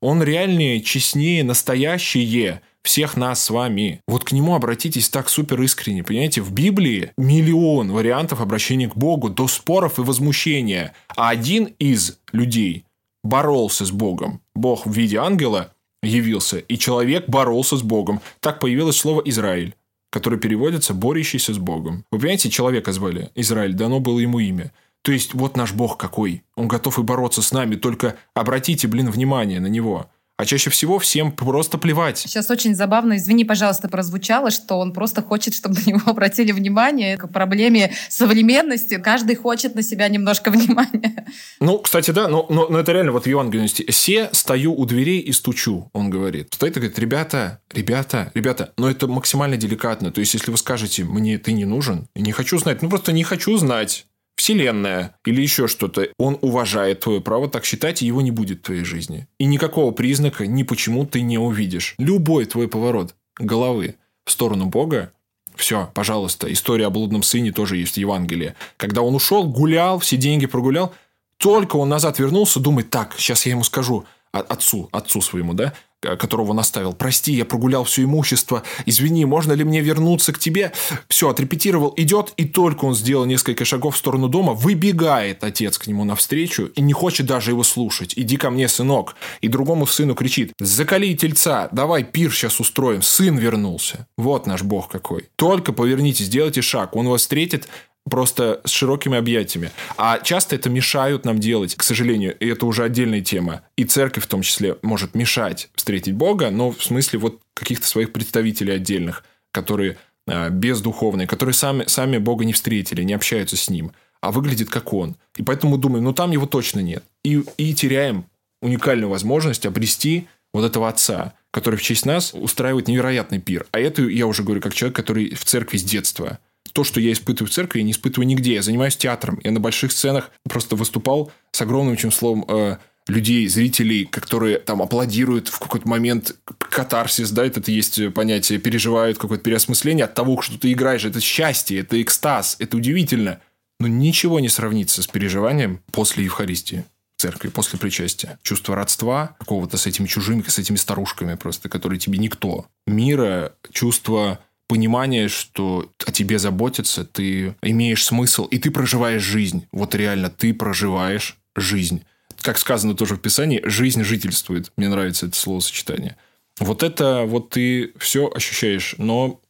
Он реальнее, честнее, настоящее – всех нас с вами. Вот к нему обратитесь так супер искренне. Понимаете, в Библии миллион вариантов обращения к Богу, до споров и возмущения. А один из людей боролся с Богом. Бог в виде ангела явился, и человек боролся с Богом. Так появилось слово «Израиль» которое переводится «борющийся с Богом». Вы понимаете, человека звали Израиль, дано было ему имя. То есть, вот наш Бог какой. Он готов и бороться с нами, только обратите, блин, внимание на него. А чаще всего всем просто плевать. Сейчас очень забавно, извини, пожалуйста, прозвучало, что он просто хочет, чтобы на него <laughs> обратили внимание к проблеме современности. Каждый хочет на себя немножко внимания. Ну, кстати, да, но, но, но это реально вот в Евангелии. «Се стою у дверей и стучу», он говорит. Стоит и говорит, ребята, ребята, ребята, но это максимально деликатно. То есть, если вы скажете, мне ты не нужен, не хочу знать, ну просто не хочу знать, Вселенная или еще что-то, он уважает твое право так считать, и его не будет в твоей жизни. И никакого признака ни почему ты не увидишь. Любой твой поворот головы в сторону Бога все, пожалуйста, история о блудном сыне тоже есть в Евангелии. Когда он ушел, гулял, все деньги прогулял, только он назад вернулся, думает, так, сейчас я ему скажу, отцу, отцу своему, да, которого он оставил. «Прости, я прогулял все имущество. Извини, можно ли мне вернуться к тебе?» Все, отрепетировал, идет, и только он сделал несколько шагов в сторону дома, выбегает отец к нему навстречу и не хочет даже его слушать. «Иди ко мне, сынок!» И другому сыну кричит «Закали тельца, давай пир сейчас устроим, сын вернулся». Вот наш бог какой. Только повернитесь, сделайте шаг, он вас встретит, просто с широкими объятиями. А часто это мешают нам делать, к сожалению, и это уже отдельная тема. И церковь в том числе может мешать встретить Бога, но в смысле вот каких-то своих представителей отдельных, которые а, бездуховные, которые сами, сами Бога не встретили, не общаются с Ним, а выглядит как Он. И поэтому думаем, ну там его точно нет. И, и теряем уникальную возможность обрести вот этого Отца, который в честь нас устраивает невероятный пир. А это я уже говорю как человек, который в церкви с детства – то, что я испытываю в церкви, я не испытываю нигде. Я занимаюсь театром. Я на больших сценах просто выступал с огромным числом э, людей, зрителей, которые там аплодируют в какой-то момент катарсис, да, это есть понятие, переживают какое-то переосмысление от того, что ты играешь. Это счастье, это экстаз, это удивительно. Но ничего не сравнится с переживанием после Евхаристии церкви после причастия. Чувство родства какого-то с этими чужими, с этими старушками просто, которые тебе никто. Мира, чувство понимание, что о тебе заботятся, ты имеешь смысл, и ты проживаешь жизнь. Вот реально, ты проживаешь жизнь. Как сказано тоже в Писании, жизнь жительствует. Мне нравится это словосочетание. Вот это вот ты все ощущаешь, но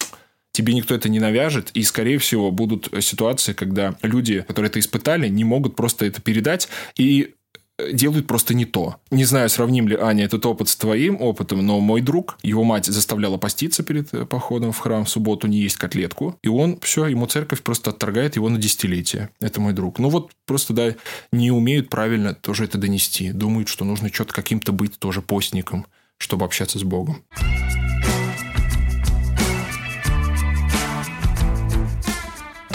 тебе никто это не навяжет, и, скорее всего, будут ситуации, когда люди, которые это испытали, не могут просто это передать, и делают просто не то. Не знаю, сравним ли, Аня, этот опыт с твоим опытом, но мой друг, его мать заставляла поститься перед э, походом в храм в субботу, не есть котлетку, и он, все, ему церковь просто отторгает его на десятилетие. Это мой друг. Ну вот просто, да, не умеют правильно тоже это донести. Думают, что нужно что-то каким-то быть тоже постником, чтобы общаться с Богом.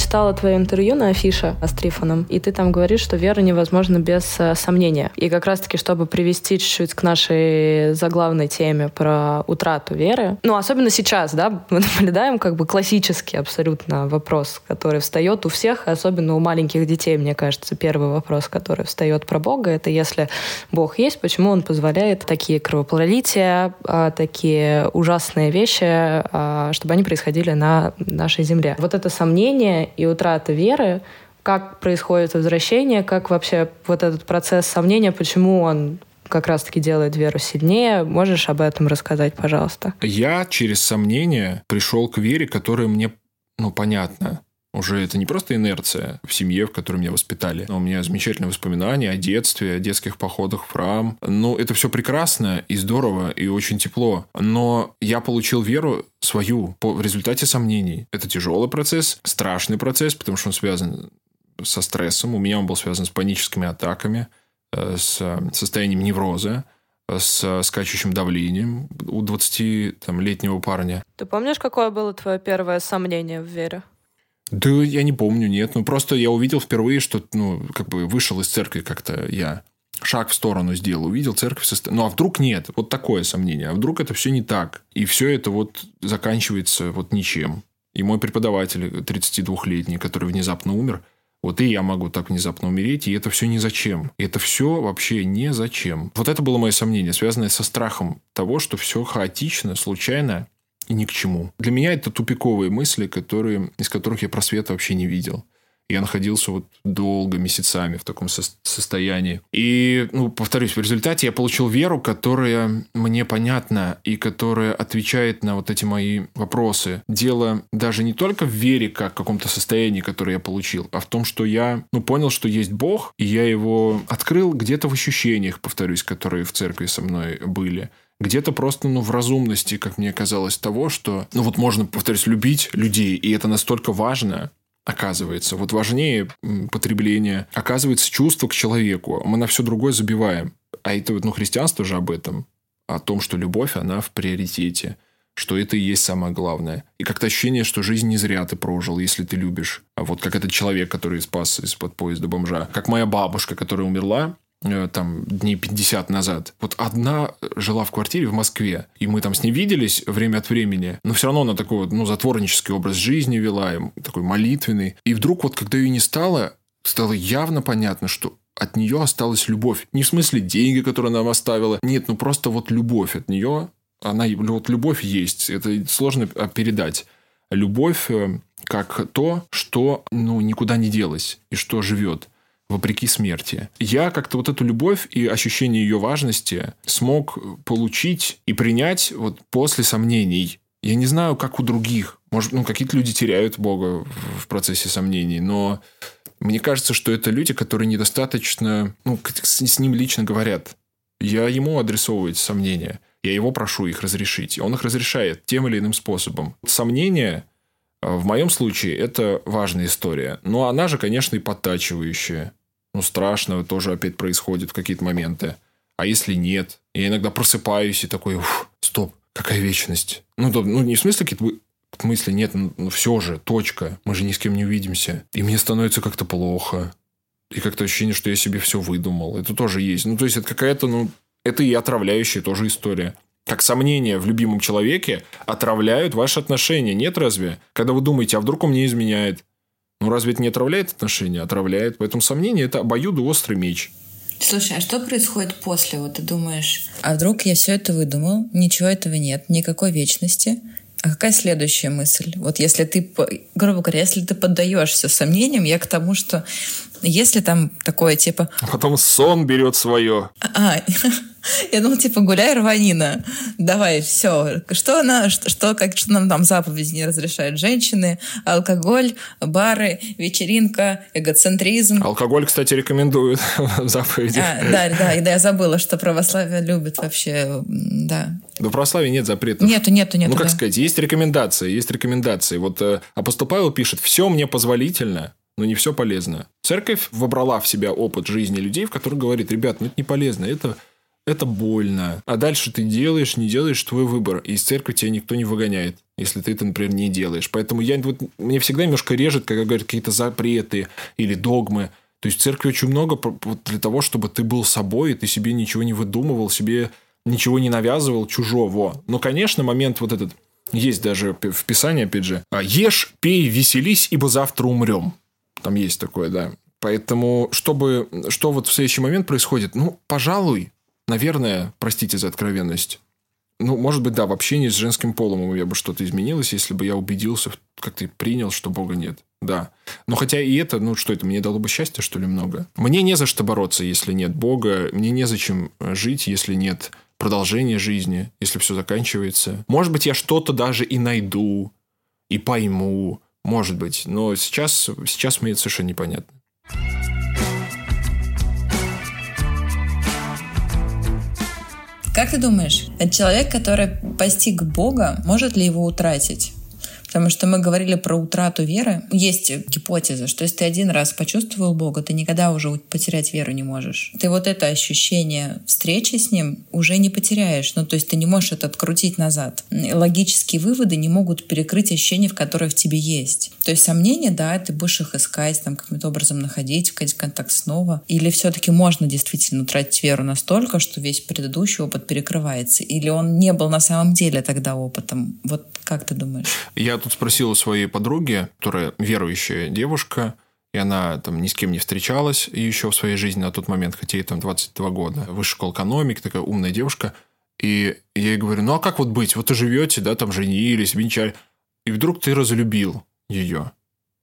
Читала твое интервью на афише с Трифоном, и ты там говоришь, что вера невозможна без э, сомнения. И как раз-таки, чтобы привести чуть-чуть к нашей заглавной теме про утрату веры, ну, особенно сейчас, да, <laughs> мы наблюдаем как бы классический абсолютно вопрос, который встает у всех, особенно у маленьких детей, мне кажется, первый вопрос, который встает про Бога, это если Бог есть, почему Он позволяет такие кровопролития, а, такие ужасные вещи, а, чтобы они происходили на нашей земле. Вот это сомнение и утрата веры, как происходит возвращение, как вообще вот этот процесс сомнения, почему он как раз-таки делает веру сильнее. Можешь об этом рассказать, пожалуйста? Я через сомнение пришел к вере, которая мне, ну, понятна. Уже это не просто инерция в семье, в которой меня воспитали. Но у меня замечательные воспоминания о детстве, о детских походах в храм. Ну, это все прекрасно и здорово, и очень тепло. Но я получил веру свою по, в результате сомнений. Это тяжелый процесс, страшный процесс, потому что он связан со стрессом. У меня он был связан с паническими атаками, э, с состоянием невроза с скачущим давлением у 20-летнего парня. Ты помнишь, какое было твое первое сомнение в вере? Да я не помню, нет. Ну, просто я увидел впервые, что, ну, как бы вышел из церкви как-то я шаг в сторону сделал, увидел церковь. Состо... Ну, а вдруг нет? Вот такое сомнение. А вдруг это все не так? И все это вот заканчивается вот ничем. И мой преподаватель, 32-летний, который внезапно умер, вот и я могу так внезапно умереть, и это все не зачем. И это все вообще не зачем. Вот это было мое сомнение, связанное со страхом того, что все хаотично, случайно, и ни к чему. Для меня это тупиковые мысли, которые, из которых я просвета вообще не видел. Я находился вот долго, месяцами в таком со- состоянии. И, ну, повторюсь, в результате я получил веру, которая мне понятна и которая отвечает на вот эти мои вопросы. Дело даже не только в вере, как в каком-то состоянии, которое я получил, а в том, что я, ну, понял, что есть Бог, и я его открыл где-то в ощущениях, повторюсь, которые в церкви со мной были где-то просто, ну, в разумности, как мне казалось, того, что, ну, вот можно, повторюсь, любить людей, и это настолько важно, оказывается. Вот важнее потребление, оказывается, чувство к человеку. Мы на все другое забиваем. А это вот, ну, христианство же об этом. О том, что любовь, она в приоритете. Что это и есть самое главное. И как-то ощущение, что жизнь не зря ты прожил, если ты любишь. А вот как этот человек, который спас из-под поезда бомжа. Как моя бабушка, которая умерла, там дней 50 назад. Вот одна жила в квартире в Москве, и мы там с ней виделись время от времени, но все равно она такой вот, ну, затворнический образ жизни вела, такой молитвенный. И вдруг вот, когда ее не стало, стало явно понятно, что от нее осталась любовь. Не в смысле деньги, которые она нам оставила. Нет, ну просто вот любовь от нее. Она, вот любовь есть. Это сложно передать. Любовь э, как то, что ну, никуда не делось и что живет вопреки смерти. Я как-то вот эту любовь и ощущение ее важности смог получить и принять вот после сомнений. Я не знаю, как у других. Может, ну, какие-то люди теряют Бога в процессе сомнений, но мне кажется, что это люди, которые недостаточно, ну, с ним лично говорят. Я ему адресовываю эти сомнения. Я его прошу их разрешить. Он их разрешает тем или иным способом. Сомнения в моем случае это важная история. Но она же, конечно, и подтачивающая ну, страшного тоже опять происходит в какие-то моменты. А если нет? Я иногда просыпаюсь и такой, стоп, какая вечность? Ну, то, ну, не в смысле какие-то мысли, нет, ну, ну все же, точка, мы же ни с кем не увидимся. И мне становится как-то плохо. И как-то ощущение, что я себе все выдумал. Это тоже есть. Ну, то есть, это какая-то, ну, это и отравляющая тоже история. Как сомнения в любимом человеке отравляют ваши отношения. Нет разве? Когда вы думаете, а вдруг он мне изменяет? Ну, разве это не отравляет отношения? Отравляет. Поэтому сомнение – это обоюдоострый меч. Слушай, а что происходит после? Вот ты думаешь, а вдруг я все это выдумал, ничего этого нет, никакой вечности, а какая следующая мысль? Вот если ты, грубо говоря, если ты поддаешься сомнениям, я к тому, что если там такое типа... А потом сон берет свое. А, <laughs> <laughs> я думала, типа, гуляй, рванина. Давай, все. Что, она, что, что, как, что нам там заповеди не разрешают? Женщины, алкоголь, бары, вечеринка, эгоцентризм. Алкоголь, кстати, рекомендуют <laughs> в заповеди. А, да, да, да, я забыла, что православие любит вообще, да. В православии нет запретов. Нету, нету, нету. Ну, как да. сказать, есть рекомендации, есть рекомендации. Вот э, апостол Павел пишет, все мне позволительно, но не все полезно. Церковь вобрала в себя опыт жизни людей, в которых говорит, ребят, ну это не полезно, это, это больно. А дальше ты делаешь, не делаешь, твой выбор. И из церкви тебя никто не выгоняет, если ты это, например, не делаешь. Поэтому я, вот, мне всегда немножко режет, когда говорят какие-то запреты или догмы. То есть в церкви очень много для того, чтобы ты был собой, и ты себе ничего не выдумывал, себе ничего не навязывал чужого. Но, конечно, момент вот этот есть даже в Писании, опять же. «Ешь, пей, веселись, ибо завтра умрем». Там есть такое, да. Поэтому, чтобы, что вот в следующий момент происходит? Ну, пожалуй, наверное, простите за откровенность, ну, может быть, да, в общении с женским полом я бы что-то изменилось, если бы я убедился, как ты принял, что Бога нет. Да. Но хотя и это, ну что это, мне дало бы счастье, что ли, много? Мне не за что бороться, если нет Бога. Мне незачем жить, если нет продолжения жизни, если все заканчивается. Может быть, я что-то даже и найду, и пойму. Может быть. Но сейчас, сейчас мне это совершенно непонятно. Как ты думаешь, человек, который постиг Бога, может ли его утратить? Потому что мы говорили про утрату веры. Есть гипотеза, что если ты один раз почувствовал Бога, ты никогда уже потерять веру не можешь. Ты вот это ощущение встречи с Ним уже не потеряешь. Ну, то есть ты не можешь это открутить назад. Логические выводы не могут перекрыть ощущения, в которые в тебе есть. То есть сомнения, да, ты будешь их искать, там каким-то образом находить, входить в контакт снова. Или все-таки можно действительно утратить веру настолько, что весь предыдущий опыт перекрывается? Или он не был на самом деле тогда опытом? Вот как ты думаешь? Я тут спросил у своей подруги, которая верующая девушка, и она там ни с кем не встречалась еще в своей жизни на тот момент, хотя ей там 22 года. Высшая школа экономики, такая умная девушка. И я ей говорю, ну а как вот быть? Вот вы живете, да, там женились, венчали. И вдруг ты разлюбил ее.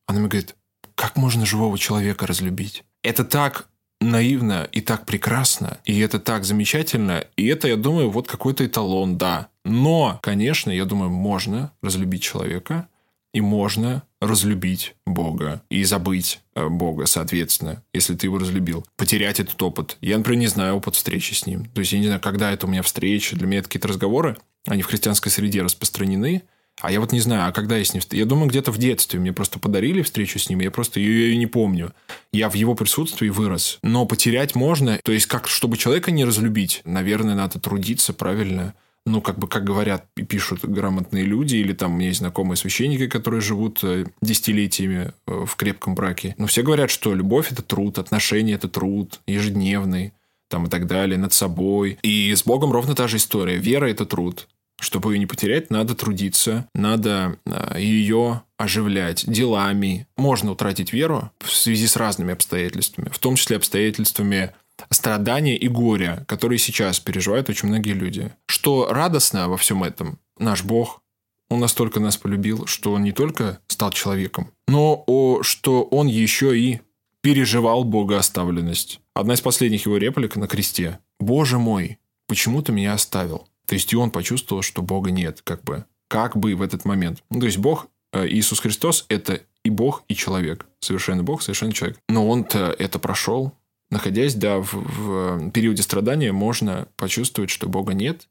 Она мне говорит, как можно живого человека разлюбить? Это так наивно и так прекрасно, и это так замечательно, и это, я думаю, вот какой-то эталон, да. Но, конечно, я думаю, можно разлюбить человека, и можно разлюбить Бога и забыть э, Бога, соответственно, если ты его разлюбил. Потерять этот опыт. Я, например, не знаю опыт встречи с ним. То есть я не знаю, когда это у меня встреча. Для меня это какие-то разговоры, они в христианской среде распространены, а я вот не знаю, а когда я с ним... Я думаю, где-то в детстве мне просто подарили встречу с ним, я просто ее, ее не помню. Я в его присутствии вырос. Но потерять можно. То есть, как, чтобы человека не разлюбить, наверное, надо трудиться правильно. Ну, как бы, как говорят и пишут грамотные люди, или там у меня есть знакомые священники, которые живут э, десятилетиями э, в крепком браке. Но все говорят, что любовь – это труд, отношения – это труд ежедневный там и так далее, над собой. И с Богом ровно та же история. Вера – это труд. Чтобы ее не потерять, надо трудиться, надо а, ее оживлять делами. Можно утратить веру в связи с разными обстоятельствами, в том числе обстоятельствами страдания и горя, которые сейчас переживают очень многие люди. Что радостно во всем этом? Наш Бог, Он настолько нас полюбил, что Он не только стал человеком, но о, что Он еще и переживал богооставленность. Одна из последних его реплик на кресте. «Боже мой, почему ты меня оставил?» То есть и он почувствовал, что Бога нет, как бы, как бы в этот момент. Ну, то есть Бог, э, Иисус Христос – это и Бог, и человек. Совершенно Бог, совершенно человек. Но он-то это прошел. Находясь, да, в, в периоде страдания, можно почувствовать, что Бога нет,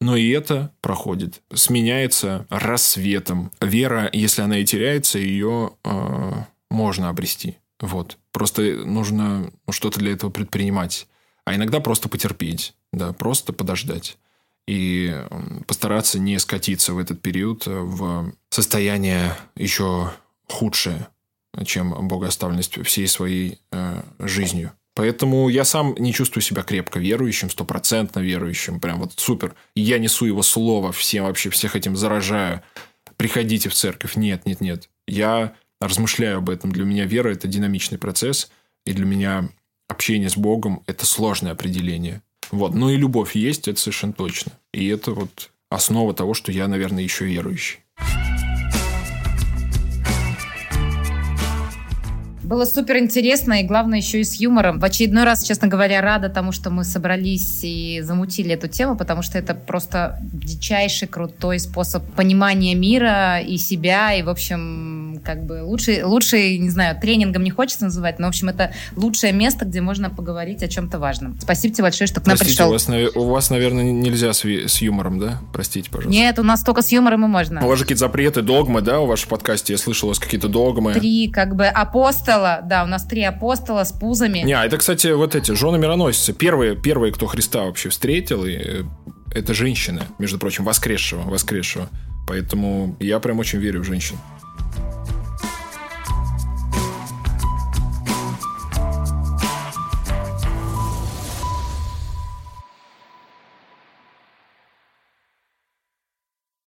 но и это проходит. Сменяется рассветом. Вера, если она и теряется, ее э, можно обрести. Вот. Просто нужно что-то для этого предпринимать. А иногда просто потерпеть. Да, просто подождать и постараться не скатиться в этот период в состояние еще худшее, чем богооставленность всей своей э, жизнью. Поэтому я сам не чувствую себя крепко верующим, стопроцентно верующим, прям вот супер. Я несу его слово, всем вообще всех этим заражаю. Приходите в церковь. Нет, нет, нет. Я размышляю об этом. Для меня вера – это динамичный процесс, и для меня общение с Богом – это сложное определение. Вот. Ну и любовь есть, это совершенно точно. И это вот основа того, что я, наверное, еще верующий. Было супер интересно и, главное, еще и с юмором. В очередной раз, честно говоря, рада тому, что мы собрались и замутили эту тему, потому что это просто дичайший крутой способ понимания мира и себя, и, в общем, как бы лучший, лучший, не знаю, тренингом не хочется называть, но, в общем, это лучшее место, где можно поговорить о чем-то важном. Спасибо тебе большое, что к нам Простите, пришел. У вас, у вас, наверное, нельзя с, с юмором, да? Простите, пожалуйста. Нет, у нас только с юмором и можно. У вас же какие-то запреты, догмы, да, у вашем подкасте? Я слышал, у вас какие-то догмы. Три, как бы, апостола апостола, да, у нас три апостола с пузами. Не, а это, кстати, вот эти жены мироносицы. Первые, первые, кто Христа вообще встретил, и э, это женщины, между прочим, воскресшего, воскресшего. Поэтому я прям очень верю в женщин.